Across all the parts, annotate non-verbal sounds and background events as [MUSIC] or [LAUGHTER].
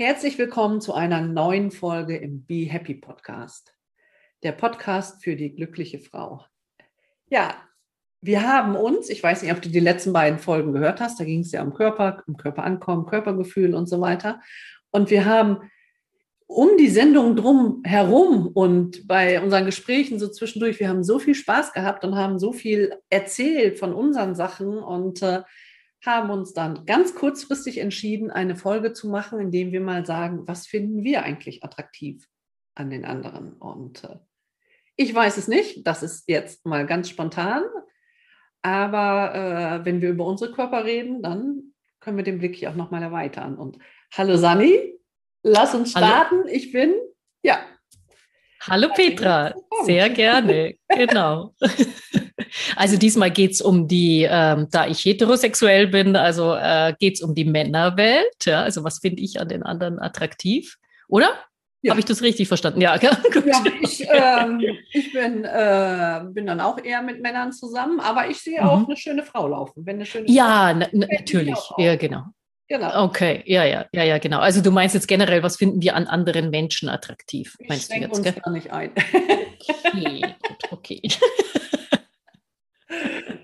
Herzlich willkommen zu einer neuen Folge im Be Happy Podcast, der Podcast für die glückliche Frau. Ja, wir haben uns, ich weiß nicht, ob du die letzten beiden Folgen gehört hast, da ging es ja um Körper, um Körperankommen, Körpergefühl und so weiter. Und wir haben um die Sendung drum herum und bei unseren Gesprächen so zwischendurch, wir haben so viel Spaß gehabt und haben so viel erzählt von unseren Sachen und äh, haben uns dann ganz kurzfristig entschieden, eine Folge zu machen, in dem wir mal sagen, was finden wir eigentlich attraktiv an den anderen. Und äh, ich weiß es nicht, das ist jetzt mal ganz spontan, aber äh, wenn wir über unsere Körper reden, dann können wir den Blick hier auch nochmal erweitern. Und hallo Sani, lass uns starten. Hallo. Ich bin, ja. Hallo Petra, sehr gerne, genau. [LAUGHS] Also diesmal geht es um die, ähm, da ich heterosexuell bin, also äh, geht es um die Männerwelt. Ja? Also was finde ich an den anderen attraktiv, oder? Ja. Habe ich das richtig verstanden? Ja. [LAUGHS] Ja, ich, ähm, ich bin, äh, bin dann auch eher mit Männern zusammen, aber ich sehe auch mhm. eine schöne Frau laufen. Wenn eine schöne ja, Frau, natürlich. Ja, genau. Genau. Okay, ja, ja, ja, ja, genau. Also du meinst jetzt generell, was finden wir an anderen Menschen attraktiv? Meinst ich du jetzt? Uns gar nicht ein. okay, gut, okay.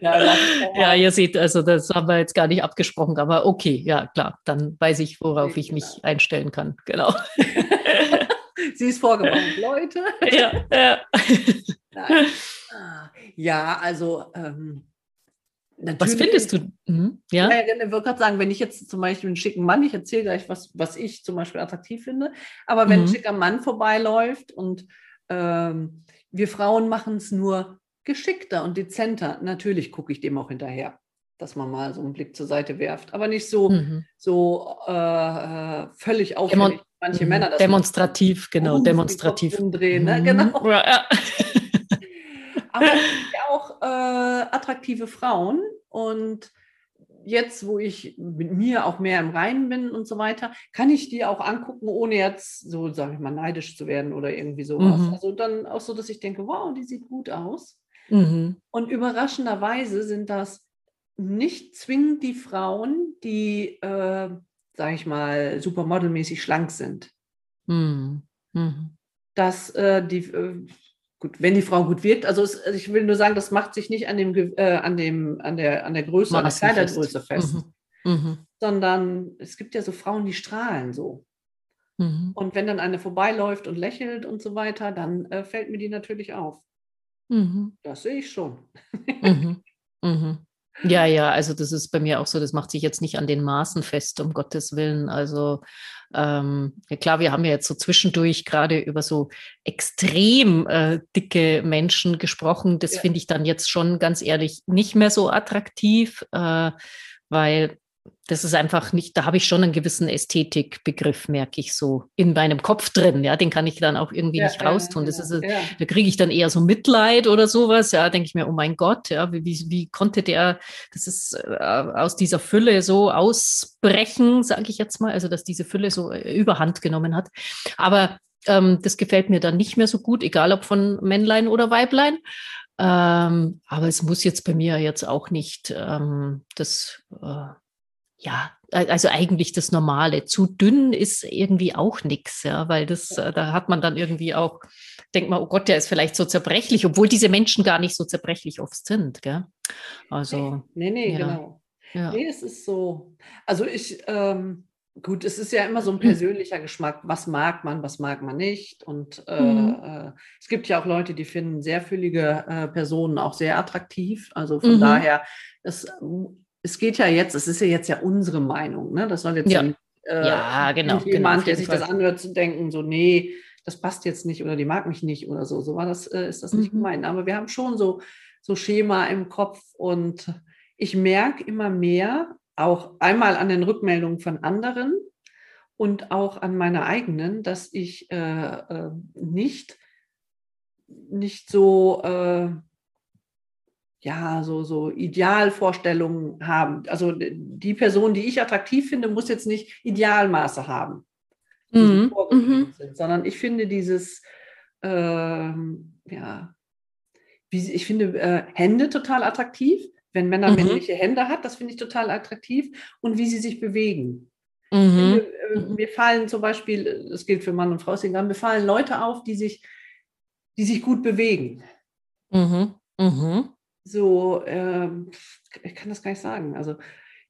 Ja, ja, ihr seht, also das haben wir jetzt gar nicht abgesprochen, aber okay, ja, klar, dann weiß ich, worauf ich mich genau. einstellen kann. Genau. [LAUGHS] Sie ist vorgewarnt, Leute. Ja, ja. Ah, ja also ähm, was findest du? Mhm, ja? ja, ich würde gerade sagen, wenn ich jetzt zum Beispiel einen schicken Mann, ich erzähle gleich, was, was ich zum Beispiel attraktiv finde, aber wenn mhm. ein schicker Mann vorbeiläuft und ähm, wir Frauen machen es nur geschickter und dezenter. Natürlich gucke ich dem auch hinterher, dass man mal so einen Blick zur Seite werft, aber nicht so, mhm. so äh, völlig auffällig. Manche Männer das demonstrativ, genau, demonstrativ umdrehen, ne? Mhm. genau. Ja. [LAUGHS] aber auch äh, attraktive Frauen und jetzt, wo ich mit mir auch mehr im Reinen bin und so weiter, kann ich die auch angucken, ohne jetzt so, sage ich mal, neidisch zu werden oder irgendwie sowas. Mhm. Also dann auch so, dass ich denke, wow, die sieht gut aus. Mhm. Und überraschenderweise sind das nicht zwingend die Frauen, die, äh, sage ich mal, supermodelmäßig schlank sind. Mhm. Mhm. Dass äh, die, äh, gut, wenn die Frau gut wirkt, also, es, also, ich will nur sagen, das macht sich nicht an, dem, äh, an, dem, an, der, an der Größe, an der Kleidergröße fest, fest mhm. Mhm. sondern es gibt ja so Frauen, die strahlen so. Mhm. Und wenn dann eine vorbeiläuft und lächelt und so weiter, dann äh, fällt mir die natürlich auf. Mhm. Das sehe ich schon. Ja, ja, also das ist bei mir auch so, das macht sich jetzt nicht an den Maßen fest, um Gottes Willen. Also ähm, ja klar, wir haben ja jetzt so zwischendurch gerade über so extrem äh, dicke Menschen gesprochen. Das ja. finde ich dann jetzt schon ganz ehrlich nicht mehr so attraktiv, äh, weil das ist einfach nicht, da habe ich schon einen gewissen Ästhetikbegriff, merke ich so in meinem Kopf drin. Ja, den kann ich dann auch irgendwie ja, nicht raustun. Das ist, ja. da kriege ich dann eher so Mitleid oder sowas. Ja, denke ich mir, oh mein Gott, ja, wie, wie konnte der, das ist äh, aus dieser Fülle so ausbrechen, sage ich jetzt mal, also dass diese Fülle so äh, überhand genommen hat. Aber ähm, das gefällt mir dann nicht mehr so gut, egal ob von Männlein oder Weiblein. Ähm, aber es muss jetzt bei mir jetzt auch nicht ähm, das äh, ja, also eigentlich das Normale. Zu dünn ist irgendwie auch nichts, ja, weil das, äh, da hat man dann irgendwie auch, denkt man, oh Gott, der ist vielleicht so zerbrechlich, obwohl diese Menschen gar nicht so zerbrechlich oft sind, gell? Also. Nee, nee, ja. genau. Ja. Nee, es ist so. Also ich, ähm, gut, es ist ja immer so ein persönlicher Geschmack. Was mag man, was mag man nicht? Und äh, mhm. äh, es gibt ja auch Leute, die finden sehr füllige äh, Personen auch sehr attraktiv. Also von mhm. daher, das es geht ja jetzt, es ist ja jetzt ja unsere Meinung, ne? Das soll jetzt ja, ja, äh, ja genau, jemand, genau, der sich Fall. das anhört, zu denken, so, nee, das passt jetzt nicht oder die mag mich nicht oder so. So war das, äh, ist das nicht mhm. gemeint. Aber wir haben schon so, so Schema im Kopf und ich merke immer mehr, auch einmal an den Rückmeldungen von anderen und auch an meiner eigenen, dass ich äh, äh, nicht, nicht so, äh, ja, so, so Idealvorstellungen haben. Also die Person, die ich attraktiv finde, muss jetzt nicht Idealmaße haben, mhm. mhm. sind, sondern ich finde dieses, ähm, ja, wie, ich finde äh, Hände total attraktiv. Wenn Männer mhm. männliche Hände hat, das finde ich total attraktiv und wie sie sich bewegen. Mhm. Äh, mir fallen zum Beispiel, das gilt für Mann und Frau, mir fallen Leute auf, die sich, die sich gut bewegen. Mhm. Mhm. So, äh, ich kann das gar nicht sagen. Also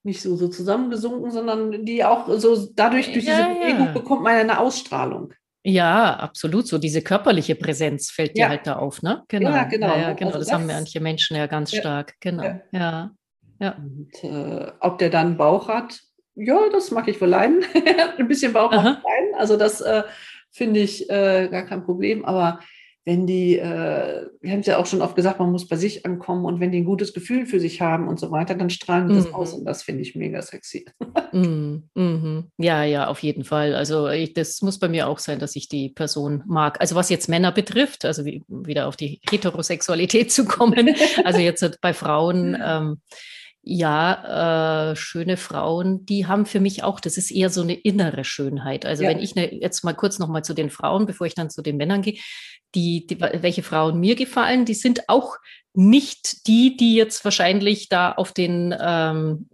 nicht so, so zusammengesunken, sondern die auch so dadurch, durch ja, diese Bewegung ja. bekommt man eine Ausstrahlung. Ja, absolut. So diese körperliche Präsenz fällt ja. dir halt da auf, ne? Genau. Ja, genau. Ja, genau. Also das, das, haben manche Menschen ja ganz stark. Genau. Ja. ja. Und, äh, ob der dann Bauch hat, ja, das mag ich wohl leiden. [LAUGHS] Ein bisschen Bauch leiden. Also das äh, finde ich äh, gar kein Problem. Aber wenn die, äh, wir haben es ja auch schon oft gesagt, man muss bei sich ankommen und wenn die ein gutes Gefühl für sich haben und so weiter, dann strahlen die mhm. das aus und das finde ich mega sexy. Mhm. Mhm. Ja, ja, auf jeden Fall. Also ich, das muss bei mir auch sein, dass ich die Person mag. Also was jetzt Männer betrifft, also wie, wieder auf die Heterosexualität zu kommen, also jetzt bei Frauen. [LAUGHS] Ähm, ja, äh, schöne Frauen, die haben für mich auch, das ist eher so eine innere Schönheit. Also ja. wenn ich ne, jetzt mal kurz nochmal zu den Frauen, bevor ich dann zu den Männern gehe, die, die, welche Frauen mir gefallen, die sind auch nicht die, die jetzt wahrscheinlich da auf den ähm,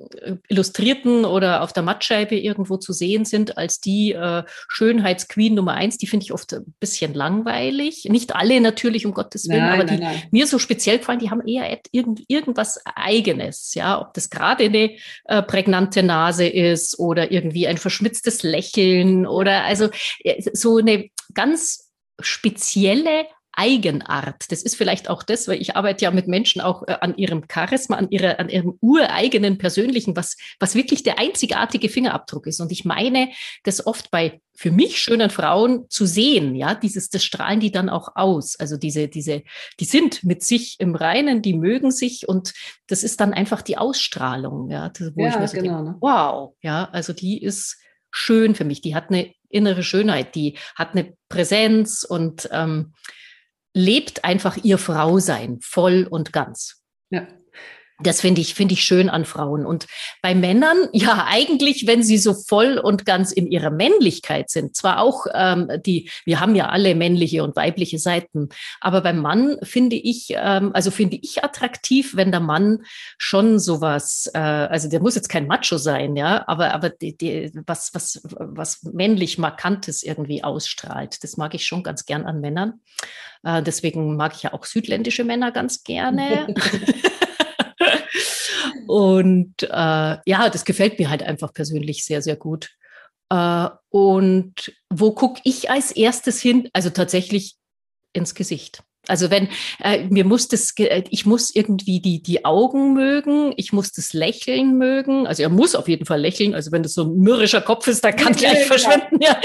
Illustrierten oder auf der Mattscheibe irgendwo zu sehen sind, als die äh, Schönheitsqueen Nummer eins. Die finde ich oft ein bisschen langweilig. Nicht alle natürlich, um Gottes Willen, nein, aber die nein, nein. mir so speziell gefallen, die haben eher irgend, irgendwas Eigenes. Ja, ob das gerade eine äh, prägnante Nase ist oder irgendwie ein verschmitztes Lächeln oder also äh, so eine ganz spezielle Eigenart. Das ist vielleicht auch das, weil ich arbeite ja mit Menschen auch äh, an ihrem Charisma, an, ihrer, an ihrem ureigenen persönlichen, was, was wirklich der einzigartige Fingerabdruck ist. Und ich meine, das oft bei für mich schönen Frauen zu sehen, ja, dieses, das strahlen die dann auch aus. Also diese, diese, die sind mit sich im Reinen, die mögen sich und das ist dann einfach die Ausstrahlung, ja, wo ja, ich mir so genau, denke, wow, ja, also die ist schön für mich, die hat eine innere Schönheit, die hat eine Präsenz und ähm, lebt einfach ihr Frausein voll und ganz. Ja. Das finde ich, finde ich schön an Frauen. Und bei Männern, [LAUGHS] ja, eigentlich, wenn sie so voll und ganz in ihrer Männlichkeit sind, zwar auch ähm, die, wir haben ja alle männliche und weibliche Seiten, aber beim Mann finde ich, ähm, also finde ich attraktiv, wenn der Mann schon sowas, äh, also der muss jetzt kein Macho sein, ja, aber, aber die, die, was, was, was männlich Markantes irgendwie ausstrahlt. Das mag ich schon ganz gern an Männern. Äh, deswegen mag ich ja auch südländische Männer ganz gerne. [LAUGHS] Und äh, ja, das gefällt mir halt einfach persönlich sehr, sehr gut. Äh, und wo gucke ich als erstes hin? Also tatsächlich ins Gesicht. Also wenn äh, mir muss das, äh, ich muss irgendwie die die Augen mögen, ich muss das Lächeln mögen. Also er muss auf jeden Fall lächeln. Also wenn das so ein mürrischer Kopf ist, dann kann gleich verschwinden. Ja.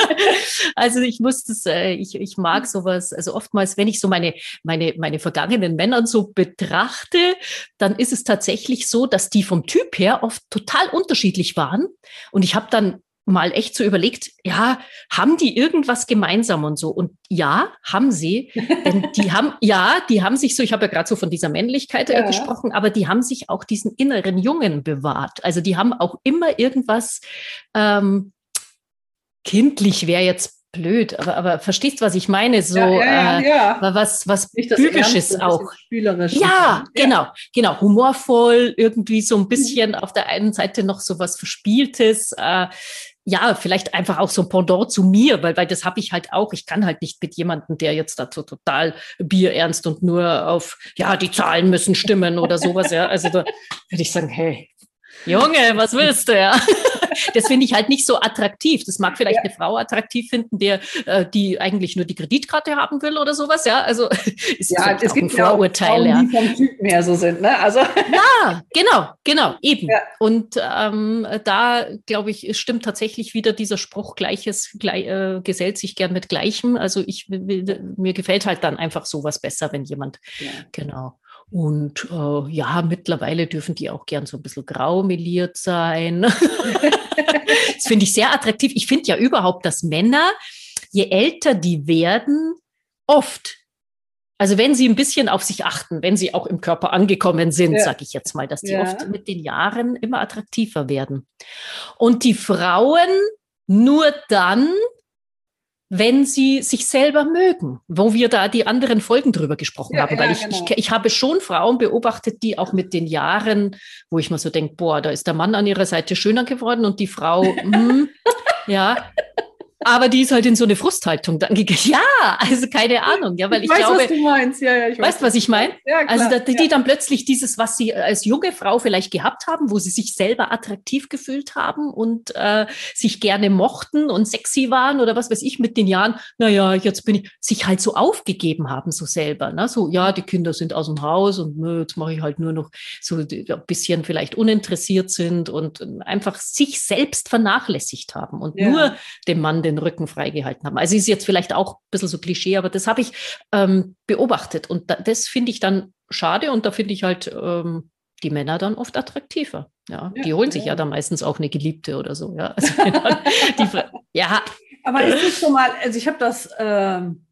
[LAUGHS] also ich muss das, äh, ich ich mag sowas. Also oftmals, wenn ich so meine meine meine vergangenen Männern so betrachte, dann ist es tatsächlich so, dass die vom Typ her oft total unterschiedlich waren. Und ich habe dann mal echt so überlegt, ja, haben die irgendwas gemeinsam und so? Und ja, haben sie. [LAUGHS] Denn die haben, ja, die haben sich so, ich habe ja gerade so von dieser Männlichkeit äh, ja. gesprochen, aber die haben sich auch diesen inneren Jungen bewahrt. Also die haben auch immer irgendwas ähm, kindlich wäre jetzt blöd, aber, aber verstehst, was ich meine? So ja, ja, ja, äh, was, was Bübisches auch. Ja, genau, genau. Humorvoll, irgendwie so ein bisschen mhm. auf der einen Seite noch so was Verspieltes. Äh, ja, vielleicht einfach auch so ein Pendant zu mir, weil, weil das habe ich halt auch. Ich kann halt nicht mit jemandem, der jetzt dazu total bierernst und nur auf, ja, die Zahlen müssen stimmen oder sowas. Ja, also da würde ich sagen, hey, Junge, was willst du, ja? [LAUGHS] Das finde ich halt nicht so attraktiv. Das mag vielleicht ja. eine Frau attraktiv finden, der, äh, die eigentlich nur die Kreditkarte haben will oder sowas, ja. Also [LAUGHS] ist ja, es gibt ein Vorurteil, ja. Die vom Typen her so sind, ne? Also [LAUGHS] ja, genau, genau, eben. Ja. Und ähm, da glaube ich, stimmt tatsächlich wieder dieser Spruch: Gleiches gleich, äh, gesellt sich gern mit Gleichem. Also ich mir gefällt halt dann einfach sowas besser, wenn jemand ja. genau. Und äh, ja, mittlerweile dürfen die auch gern so ein bisschen grau meliert sein. [LAUGHS] das finde ich sehr attraktiv. Ich finde ja überhaupt, dass Männer, je älter die werden, oft also wenn sie ein bisschen auf sich achten, wenn sie auch im Körper angekommen sind, ja. sage ich jetzt mal, dass die ja. oft mit den Jahren immer attraktiver werden. Und die Frauen nur dann, wenn sie sich selber mögen, wo wir da die anderen Folgen drüber gesprochen ja, haben. Weil ich, genau. ich, ich, habe schon Frauen beobachtet, die auch mit den Jahren, wo ich mir so denke, boah, da ist der Mann an ihrer Seite schöner geworden und die Frau, [LAUGHS] hm, ja, aber die ist halt in so eine Frusthaltung dann gegangen. [LAUGHS] Ja, also keine Ahnung, ja, weil ich, ich weiß, glaube, was du meinst. Ja, ja, ich weiß, weißt, was ich meine? Ja, also da, die, ja. dann plötzlich dieses, was sie als junge Frau vielleicht gehabt haben, wo sie sich selber attraktiv gefühlt haben und äh, sich gerne mochten und sexy waren oder was weiß ich mit den Jahren. Naja, jetzt bin ich sich halt so aufgegeben haben so selber. Ne? So ja, die Kinder sind aus dem Haus und nö, jetzt mache ich halt nur noch so ein bisschen vielleicht uninteressiert sind und einfach sich selbst vernachlässigt haben und nur dem Mann den Rücken freigehalten haben. Also ist jetzt vielleicht auch ein bisschen so Klischee, aber das habe ich ähm, beobachtet. Und da, das finde ich dann schade und da finde ich halt ähm, die Männer dann oft attraktiver. Ja, ja die holen sich ja. ja dann meistens auch eine Geliebte oder so. Ja, also die, ja. Aber ist es schon mal, also ich habe das. Ähm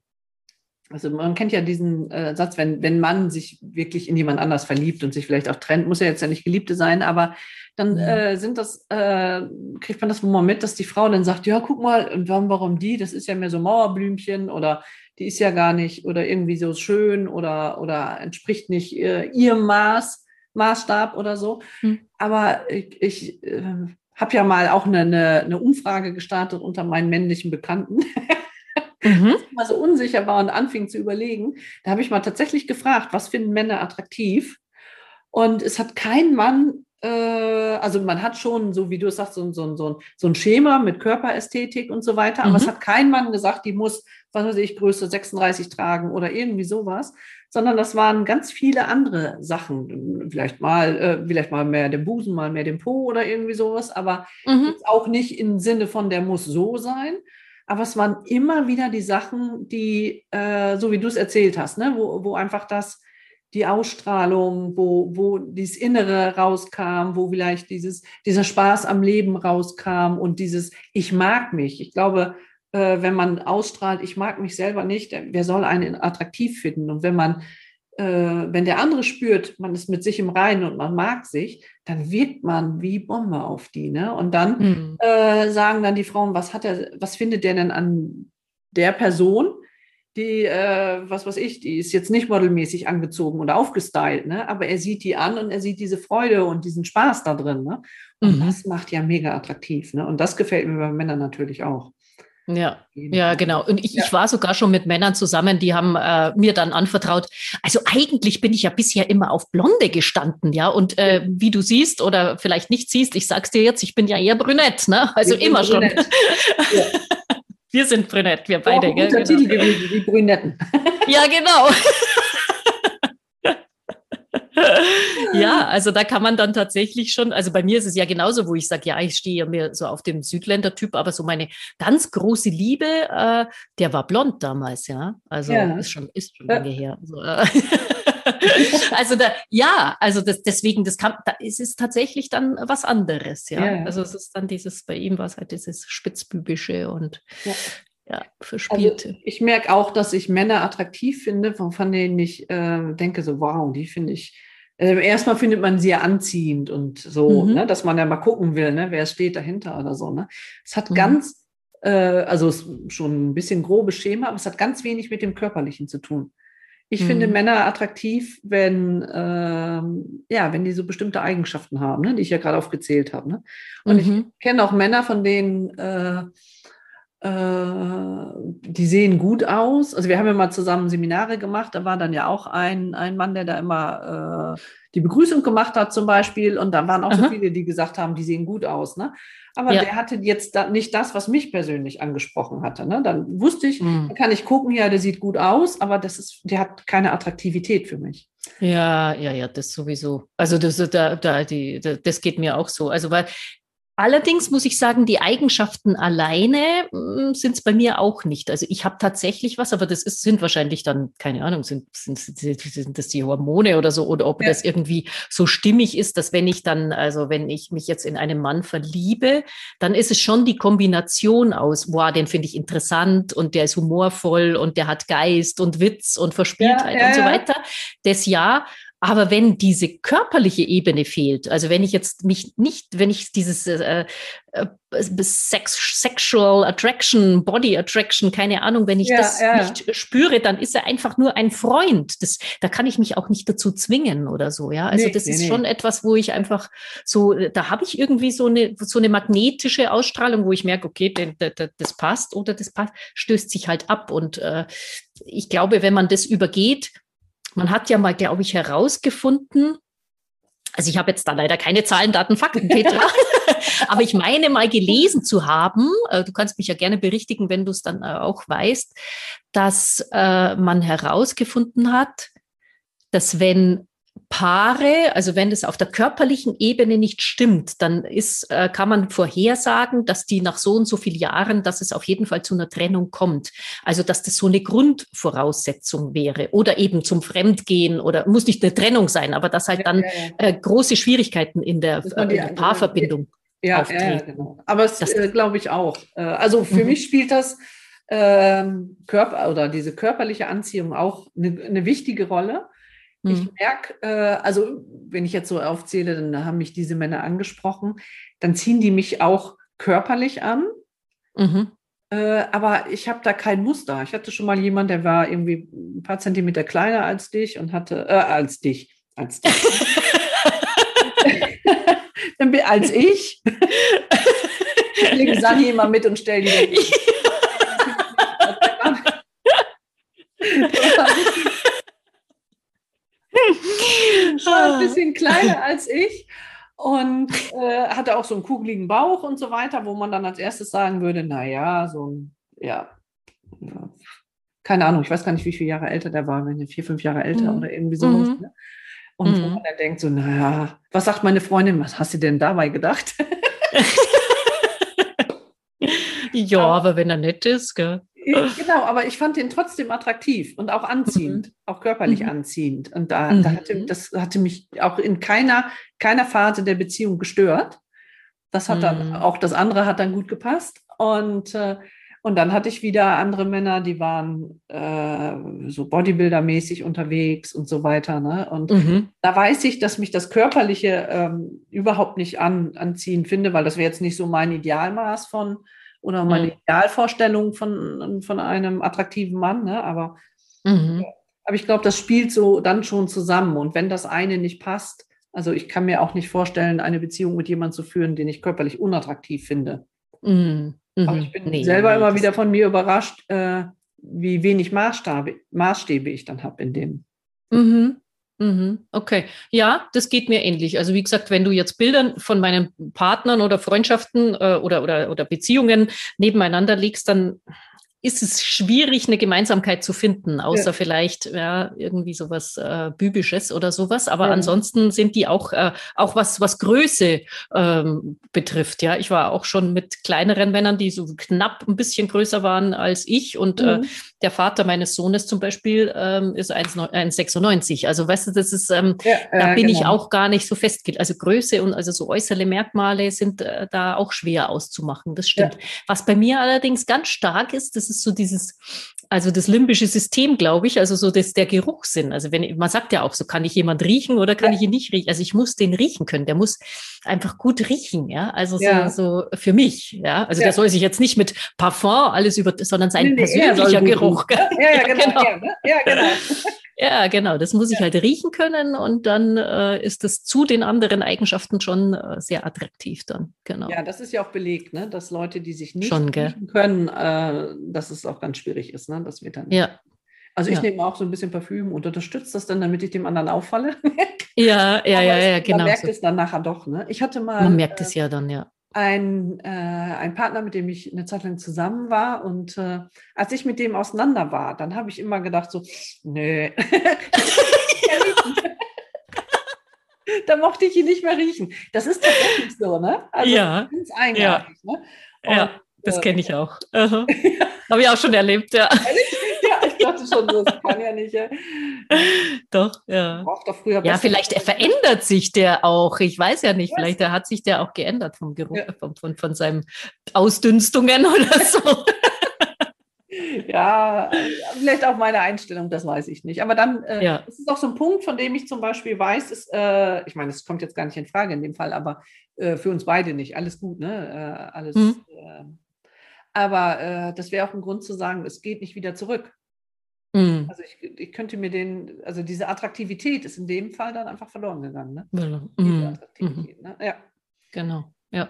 also man kennt ja diesen äh, Satz, wenn, wenn man sich wirklich in jemand anders verliebt und sich vielleicht auch trennt, muss ja jetzt ja nicht Geliebte sein, aber dann äh, sind das, äh, kriegt man das mal mit, dass die Frau dann sagt, ja, guck mal, und warum, warum die? Das ist ja mehr so Mauerblümchen oder die ist ja gar nicht oder irgendwie so schön oder, oder entspricht nicht äh, ihrem Maß, Maßstab oder so. Hm. Aber ich, ich äh, habe ja mal auch eine, eine, eine Umfrage gestartet unter meinen männlichen Bekannten. mhm. [LAUGHS] mal so unsicher war und anfing zu überlegen, da habe ich mal tatsächlich gefragt, was finden Männer attraktiv? Und es hat kein Mann, äh, also man hat schon, so wie du es sagst, so, so, so, so ein Schema mit Körperästhetik und so weiter, aber mhm. es hat kein Mann gesagt, die muss, was weiß ich, Größe 36 tragen oder irgendwie sowas, sondern das waren ganz viele andere Sachen. Vielleicht mal, äh, vielleicht mal mehr den Busen, mal mehr den Po oder irgendwie sowas, aber mhm. auch nicht im Sinne von, der muss so sein, aber es waren immer wieder die Sachen, die, äh, so wie du es erzählt hast, ne? wo, wo einfach das, die Ausstrahlung, wo, wo dieses Innere rauskam, wo vielleicht dieses, dieser Spaß am Leben rauskam und dieses Ich mag mich. Ich glaube, äh, wenn man ausstrahlt, ich mag mich selber nicht, wer soll einen attraktiv finden? Und wenn man wenn der andere spürt, man ist mit sich im Reinen und man mag sich, dann wirkt man wie Bombe auf die. Ne? Und dann mhm. äh, sagen dann die Frauen, was hat er, was findet der denn an der Person, die, äh, was weiß ich, die ist jetzt nicht modelmäßig angezogen oder aufgestylt, ne? aber er sieht die an und er sieht diese Freude und diesen Spaß da drin. Ne? Und mhm. das macht ja mega attraktiv. Ne? Und das gefällt mir bei Männern natürlich auch. Ja, ja, genau. Und ich, ja. ich war sogar schon mit Männern zusammen, die haben äh, mir dann anvertraut, also eigentlich bin ich ja bisher immer auf Blonde gestanden, ja. Und äh, wie du siehst oder vielleicht nicht siehst, ich sag's dir jetzt, ich bin ja eher brünett, ne? Also ich immer schon. Ja. [LAUGHS] Wir sind brünett, wir beide. Auch ein guter Titel gewesen, die Brünetten. Ja, genau. [LAUGHS] [LAUGHS] ja, also da kann man dann tatsächlich schon, also bei mir ist es ja genauso, wo ich sage, ja, ich stehe ja mir so auf dem Südländer-Typ, aber so meine ganz große Liebe, äh, der war blond damals, ja. Also ja. ist schon, ist schon lange her. Also, äh, [LAUGHS] also da, ja, also das, deswegen, das kann, da ist es tatsächlich dann was anderes, ja? ja. Also es ist dann dieses, bei ihm war es halt dieses Spitzbübische und ja. Ja, verspielte. Also ich merke auch, dass ich Männer attraktiv finde, von, von denen ich äh, denke, so, wow, die finde ich äh, erstmal findet man sie ja anziehend und so, mhm. ne, dass man ja mal gucken will, ne, wer steht dahinter oder so. Ne. Es hat mhm. ganz, äh, also schon ein bisschen grobes Schema, aber es hat ganz wenig mit dem Körperlichen zu tun. Ich mhm. finde Männer attraktiv, wenn, ähm, ja, wenn die so bestimmte Eigenschaften haben, ne, die ich ja gerade aufgezählt habe. Ne? Und ich mhm. kenne auch Männer, von denen äh, die sehen gut aus. Also wir haben ja mal zusammen Seminare gemacht, da war dann ja auch ein, ein Mann, der da immer äh, die Begrüßung gemacht hat zum Beispiel und da waren auch Aha. so viele, die gesagt haben, die sehen gut aus. Ne? Aber ja. der hatte jetzt da nicht das, was mich persönlich angesprochen hatte. Ne? Dann wusste ich, mhm. kann ich gucken, ja, der sieht gut aus, aber das ist, der hat keine Attraktivität für mich. Ja, ja, ja, das sowieso. Also das, da, da, die, das geht mir auch so. Also weil Allerdings muss ich sagen, die Eigenschaften alleine hm, sind es bei mir auch nicht. Also ich habe tatsächlich was, aber das ist, sind wahrscheinlich dann, keine Ahnung, sind, sind, sind das die Hormone oder so, oder ob ja. das irgendwie so stimmig ist, dass wenn ich dann, also wenn ich mich jetzt in einen Mann verliebe, dann ist es schon die Kombination aus, boah, den finde ich interessant und der ist humorvoll und der hat Geist und Witz und Verspieltheit ja, ja, und so weiter. Das ja, aber wenn diese körperliche Ebene fehlt, also wenn ich jetzt mich nicht, wenn ich dieses äh, äh, Sex, Sexual Attraction, Body Attraction, keine Ahnung, wenn ich ja, das ja. nicht spüre, dann ist er einfach nur ein Freund. Das, da kann ich mich auch nicht dazu zwingen oder so. Ja, also nee, das nee, ist nee. schon etwas, wo ich einfach so, da habe ich irgendwie so eine so eine magnetische Ausstrahlung, wo ich merke, okay, das, das passt oder das passt, stößt sich halt ab. Und äh, ich glaube, wenn man das übergeht, man hat ja mal, glaube ich, herausgefunden, also ich habe jetzt da leider keine Zahlen, Daten, Fakten, Petra, [LAUGHS] aber ich meine mal gelesen zu haben, äh, du kannst mich ja gerne berichtigen, wenn du es dann äh, auch weißt, dass äh, man herausgefunden hat, dass wenn Paare, also wenn es auf der körperlichen Ebene nicht stimmt, dann ist, äh, kann man vorhersagen, dass die nach so und so vielen Jahren, dass es auf jeden Fall zu einer Trennung kommt. Also dass das so eine Grundvoraussetzung wäre oder eben zum Fremdgehen oder muss nicht eine Trennung sein, aber dass halt dann äh, große Schwierigkeiten in der, äh, in der Paarverbindung ja, auftreten. Ja, genau. Aber es äh, glaube ich auch. Äh, also für mhm. mich spielt das ähm, Körper oder diese körperliche Anziehung auch eine, eine wichtige Rolle. Ich mhm. merke, äh, also wenn ich jetzt so aufzähle, dann haben mich diese Männer angesprochen, dann ziehen die mich auch körperlich an. Mhm. Äh, aber ich habe da kein Muster. Ich hatte schon mal jemanden, der war irgendwie ein paar Zentimeter kleiner als dich und hatte, äh, als dich, als dich. [LAUGHS] als ich. [LAUGHS] Deswegen Sani immer mit und stell die. [LAUGHS] war ein bisschen kleiner [LAUGHS] als ich und äh, hatte auch so einen kugeligen Bauch und so weiter, wo man dann als erstes sagen würde, naja, so ein, ja, keine Ahnung, ich weiß gar nicht, wie viele Jahre älter der war, wenn er vier, fünf Jahre älter mhm. oder irgendwie sowas. Mhm. Ne? Und mhm. wo man dann denkt so, naja, was sagt meine Freundin, was hast du denn dabei gedacht? [LAUGHS] ja, [LAUGHS] aber, aber wenn er nett ist, gell? Genau, aber ich fand den trotzdem attraktiv und auch anziehend, mhm. auch körperlich mhm. anziehend. Und da, mhm. da, hatte, das hatte mich auch in keiner, keiner Phase der Beziehung gestört. Das hat dann, mhm. auch das andere hat dann gut gepasst. Und, äh, und dann hatte ich wieder andere Männer, die waren äh, so Bodybuilder-mäßig unterwegs und so weiter. Ne? Und mhm. da weiß ich, dass mich das Körperliche ähm, überhaupt nicht an, anziehen finde, weil das wäre jetzt nicht so mein Idealmaß von, oder meine mhm. Idealvorstellung von, von einem attraktiven Mann, ne? aber, mhm. aber ich glaube, das spielt so dann schon zusammen. Und wenn das eine nicht passt, also ich kann mir auch nicht vorstellen, eine Beziehung mit jemandem zu führen, den ich körperlich unattraktiv finde. Mhm. Aber mhm. ich bin nee, selber immer wieder von mir überrascht, äh, wie wenig Maßstabe, Maßstäbe ich dann habe in dem. Mhm. Mhm, okay, ja, das geht mir ähnlich. Also wie gesagt, wenn du jetzt Bilder von meinen Partnern oder Freundschaften äh, oder, oder, oder Beziehungen nebeneinander legst, dann ist es schwierig, eine Gemeinsamkeit zu finden, außer ja. vielleicht ja, irgendwie sowas äh, Bübisches oder sowas. Aber ja. ansonsten sind die auch, äh, auch was, was Größe ähm, betrifft. Ja, ich war auch schon mit kleineren Männern, die so knapp ein bisschen größer waren als ich. Und äh, mhm. äh, der Vater meines Sohnes zum Beispiel ähm, ist 1,96. Also weißt du, das ist, ähm, ja, da bin genau. ich auch gar nicht so festgelegt. Also Größe und also so äußere Merkmale sind äh, da auch schwer auszumachen. Das stimmt. Was bei mir allerdings ganz stark ist, das ist so dieses, also das limbische System, glaube ich, also so das, der Geruchssinn. Also wenn, man sagt ja auch so, kann ich jemand riechen oder kann ja. ich ihn nicht riechen? Also ich muss den riechen können. Der muss einfach gut riechen, ja. Also ja. So, so für mich, ja. Also ja. der soll sich jetzt nicht mit Parfum alles über, sondern sein nee, persönlicher Geruch. Ja, [LAUGHS] ja, genau. genau. Ja, genau. [LAUGHS] Ja, genau. Das muss ich halt riechen können und dann äh, ist es zu den anderen Eigenschaften schon äh, sehr attraktiv dann. Genau. Ja, das ist ja auch belegt, ne? dass Leute, die sich nicht schon, riechen können, äh, dass es auch ganz schwierig ist, ne? dass wir dann. Ja. Also ich ja. nehme auch so ein bisschen Parfüm und unterstütze das dann, damit ich dem anderen auffalle. ja, ja, [LAUGHS] ja, ja, genau. Man merkt so. es dann nachher doch. Ne? Ich hatte mal. Man merkt es ja dann, ja ein, äh, ein Partner, mit dem ich eine Zeit lang zusammen war. Und äh, als ich mit dem auseinander war, dann habe ich immer gedacht, so, nö. [LAUGHS] da mochte ich ihn nicht mehr riechen. Das ist tatsächlich so, ne? Also ja. ganz eigenartig, ja. ne? Und, ja, das äh, kenne ich auch. Habe ich auch schon erlebt, ja. ja, schon, das kann ja nicht. Ja. [LAUGHS] Doch, ja. Doch früher ja, vielleicht er verändert sich der auch. Ich weiß ja nicht. Vielleicht hat sich der auch geändert vom Geruch, ja. von, von, von seinen Ausdünstungen [LAUGHS] oder so. ja, vielleicht auch meine Einstellung, das weiß ich nicht. Aber dann äh, ja. das ist auch so ein Punkt, von dem ich zum Beispiel weiß, ist, äh, ich meine, es kommt jetzt gar nicht in Frage in dem Fall, aber äh, für uns beide nicht. Alles gut, ne? Äh, alles. Mhm. aber äh, das wäre auch ein Grund zu sagen, es geht nicht wieder zurück. Mhm. Also ich, ich, könnte mir den, also diese Attraktivität ist in dem Fall dann einfach verloren gegangen. Ne? Genau. Mhm. Ne? Ja. Genau, ja.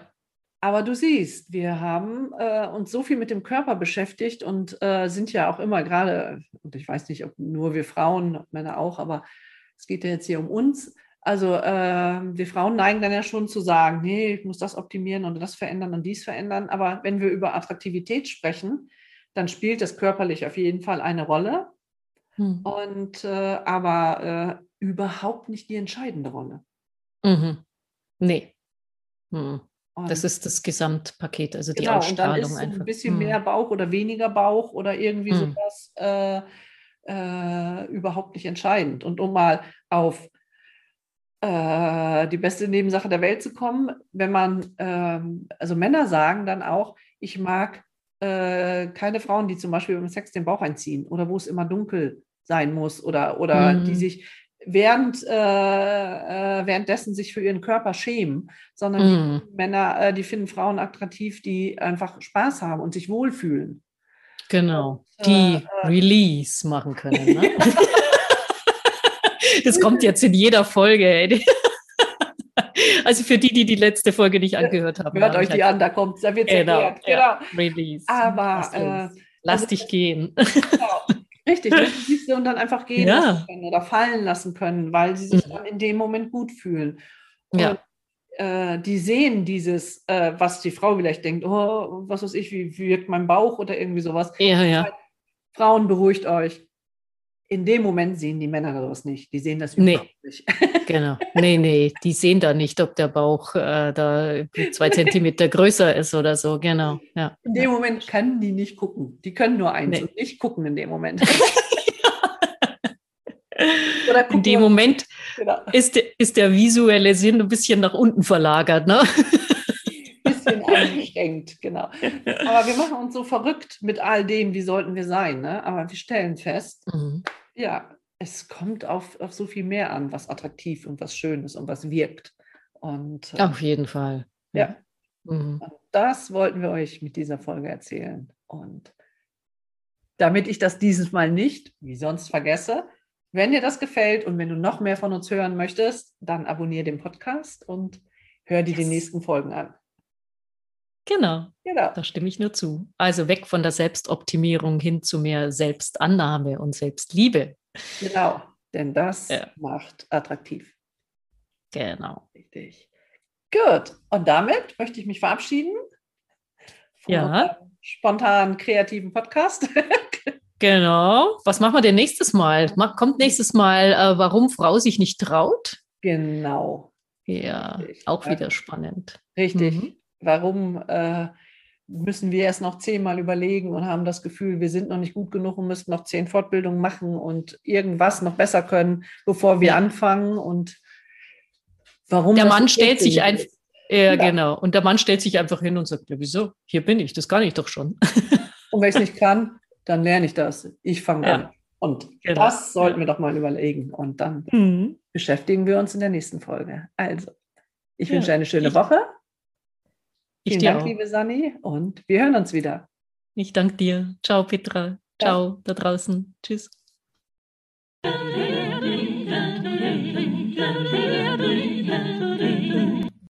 Aber du siehst, wir haben äh, uns so viel mit dem Körper beschäftigt und äh, sind ja auch immer gerade, und ich weiß nicht, ob nur wir Frauen, Männer auch, aber es geht ja jetzt hier um uns. Also äh, wir Frauen neigen dann ja schon zu sagen, nee, ich muss das optimieren und das verändern und dies verändern. Aber wenn wir über Attraktivität sprechen, dann spielt das körperlich auf jeden Fall eine Rolle. Hm. Und äh, aber äh, überhaupt nicht die entscheidende Rolle. Mhm. Nee. Hm. Das ist das Gesamtpaket, also die genau, Ausstrahlung und dann ist einfach. Ein bisschen hm. mehr Bauch oder weniger Bauch oder irgendwie hm. sowas äh, äh, überhaupt nicht entscheidend. Und um mal auf äh, die beste Nebensache der Welt zu kommen, wenn man, ähm, also Männer sagen dann auch, ich mag äh, keine Frauen, die zum Beispiel beim Sex den Bauch einziehen oder wo es immer dunkel sein muss oder, oder hm. die sich während, äh, äh, währenddessen sich für ihren Körper schämen, sondern mm. die Männer, äh, die finden Frauen attraktiv, die einfach Spaß haben und sich wohlfühlen. Genau, und, die äh, Release machen können. Ne? [LAUGHS] das kommt jetzt in jeder Folge. Also für die, die die letzte Folge nicht angehört haben. Hört euch die halt an, da kommt, da wird es genau, erklärt. Genau. Ja, Release. Aber lass, äh, lass also, dich gehen. [LAUGHS] Genau. Richtig, [LAUGHS] und dann einfach gehen ja. lassen können oder fallen lassen können, weil sie sich mhm. dann in dem Moment gut fühlen. Und, ja. Äh, die sehen dieses, äh, was die Frau vielleicht denkt, oh, was weiß ich, wie, wie wirkt mein Bauch oder irgendwie sowas. Ja, ja. Frauen, beruhigt euch. In dem Moment sehen die Männer das nicht. Die sehen das überhaupt nee. nicht. [LAUGHS] genau. Nee, nee, die sehen da nicht, ob der Bauch äh, da zwei [LAUGHS] Zentimeter größer ist oder so. Genau. Ja. In dem Moment können die nicht gucken. Die können nur eins nee. und nicht gucken in dem Moment. [LAUGHS] Oder in dem Moment genau. ist, ist der visuelle Sinn ein bisschen nach unten verlagert. Ne? Eingeschränkt, genau. [LAUGHS] Aber wir machen uns so verrückt mit all dem, wie sollten wir sein. Ne? Aber wir stellen fest, mhm. ja, es kommt auf, auf so viel mehr an, was attraktiv und was schön ist und was wirkt. Und, äh, auf jeden Fall. Ja. Mhm. Und das wollten wir euch mit dieser Folge erzählen. Und damit ich das dieses Mal nicht, wie sonst, vergesse, wenn dir das gefällt und wenn du noch mehr von uns hören möchtest, dann abonniere den Podcast und hör dir yes. die nächsten Folgen an. Genau. genau. Da stimme ich nur zu. Also weg von der Selbstoptimierung hin zu mehr Selbstannahme und Selbstliebe. Genau, denn das ja. macht attraktiv. Genau. Richtig. Gut. Und damit möchte ich mich verabschieden. Ja. Spontan kreativen Podcast. [LAUGHS] genau. Was machen wir denn nächstes Mal? Kommt nächstes Mal, äh, warum Frau sich nicht traut? Genau. Ja, Richtig. auch wieder spannend. Richtig. Mhm warum äh, müssen wir erst noch zehnmal überlegen und haben das Gefühl, wir sind noch nicht gut genug und müssen noch zehn Fortbildungen machen und irgendwas noch besser können, bevor wir anfangen und warum. Der Mann stellt sich einfach. Ja, ja, genau. Und der Mann stellt sich einfach hin und sagt, ja, wieso? Hier bin ich, das kann ich doch schon. [LAUGHS] und wenn ich es nicht kann, dann lerne ich das. Ich fange ja. an. Und genau. das sollten wir doch mal überlegen. Und dann mhm. beschäftigen wir uns in der nächsten Folge. Also, ich wünsche eine schöne Woche. Ich Vielen Dank, auch. liebe Sani, und wir hören uns wieder. Ich danke dir. Ciao, Petra. Ciao, ja. da draußen. Tschüss.